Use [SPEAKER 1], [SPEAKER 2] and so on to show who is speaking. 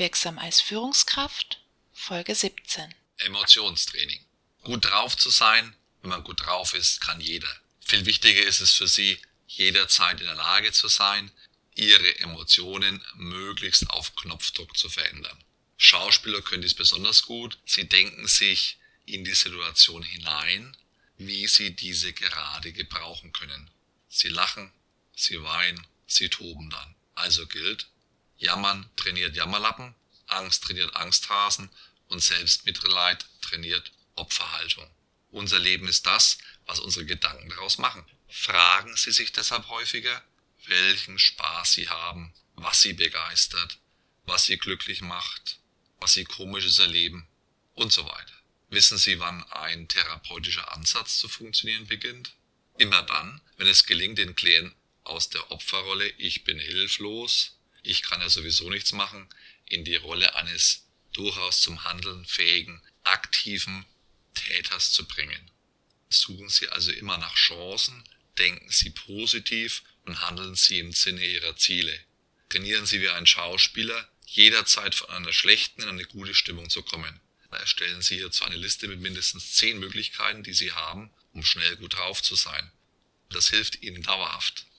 [SPEAKER 1] Wirksam als Führungskraft, Folge 17.
[SPEAKER 2] Emotionstraining. Gut drauf zu sein, wenn man gut drauf ist, kann jeder. Viel wichtiger ist es für Sie, jederzeit in der Lage zu sein, Ihre Emotionen möglichst auf Knopfdruck zu verändern. Schauspieler können dies besonders gut. Sie denken sich in die Situation hinein, wie sie diese gerade gebrauchen können. Sie lachen, sie weinen, sie toben dann. Also gilt, Jammern trainiert Jammerlappen, Angst trainiert Angsthasen und Selbstmitleid trainiert Opferhaltung. Unser Leben ist das, was unsere Gedanken daraus machen. Fragen Sie sich deshalb häufiger, welchen Spaß Sie haben, was Sie begeistert, was Sie glücklich macht, was Sie komisches erleben und so weiter. Wissen Sie, wann ein therapeutischer Ansatz zu funktionieren beginnt? Immer dann, wenn es gelingt, den Klienten aus der Opferrolle Ich bin hilflos ich kann ja sowieso nichts machen, in die Rolle eines durchaus zum Handeln fähigen, aktiven Täters zu bringen. Suchen Sie also immer nach Chancen, denken Sie positiv und handeln Sie im Sinne Ihrer Ziele. Trainieren Sie wie ein Schauspieler, jederzeit von einer schlechten in eine gute Stimmung zu kommen. Erstellen Sie hierzu eine Liste mit mindestens zehn Möglichkeiten, die Sie haben, um schnell gut drauf zu sein. Das hilft Ihnen dauerhaft.